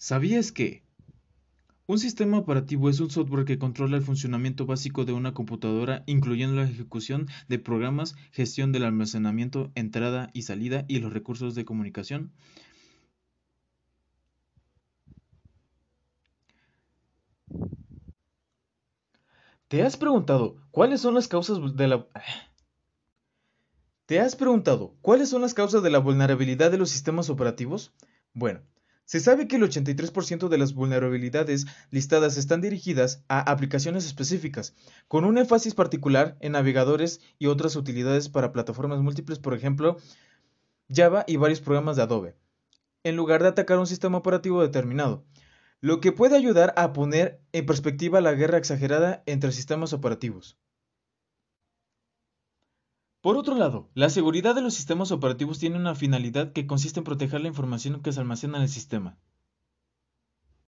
¿Sabías que? Un sistema operativo es un software que controla el funcionamiento básico de una computadora, incluyendo la ejecución de programas, gestión del almacenamiento, entrada y salida y los recursos de comunicación. ¿Te has preguntado cuáles son las causas de la ¿Te has preguntado cuáles son las causas de la vulnerabilidad de los sistemas operativos? Bueno, se sabe que el 83% de las vulnerabilidades listadas están dirigidas a aplicaciones específicas, con un énfasis particular en navegadores y otras utilidades para plataformas múltiples, por ejemplo, Java y varios programas de Adobe, en lugar de atacar un sistema operativo determinado, lo que puede ayudar a poner en perspectiva la guerra exagerada entre sistemas operativos. Por otro lado, la seguridad de los sistemas operativos tiene una finalidad que consiste en proteger la información que se almacena en el sistema.